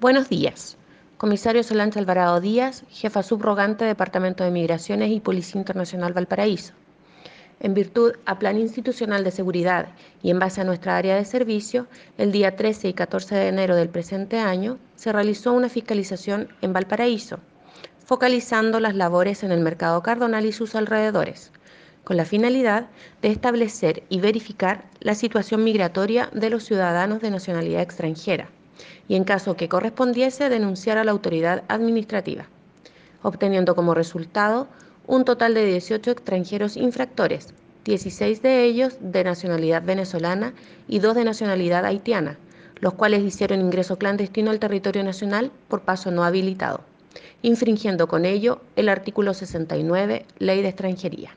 Buenos días. Comisario Solange Alvarado Díaz, jefa subrogante Departamento de Migraciones y Policía Internacional Valparaíso. En virtud a Plan Institucional de Seguridad y en base a nuestra área de servicio, el día 13 y 14 de enero del presente año se realizó una fiscalización en Valparaíso, focalizando las labores en el mercado cardonal y sus alrededores, con la finalidad de establecer y verificar la situación migratoria de los ciudadanos de nacionalidad extranjera y en caso que correspondiese denunciar a la autoridad administrativa, obteniendo como resultado un total de 18 extranjeros infractores, 16 de ellos de nacionalidad venezolana y dos de nacionalidad haitiana, los cuales hicieron ingreso clandestino al territorio nacional por paso no habilitado, infringiendo con ello el artículo 69, Ley de Extranjería.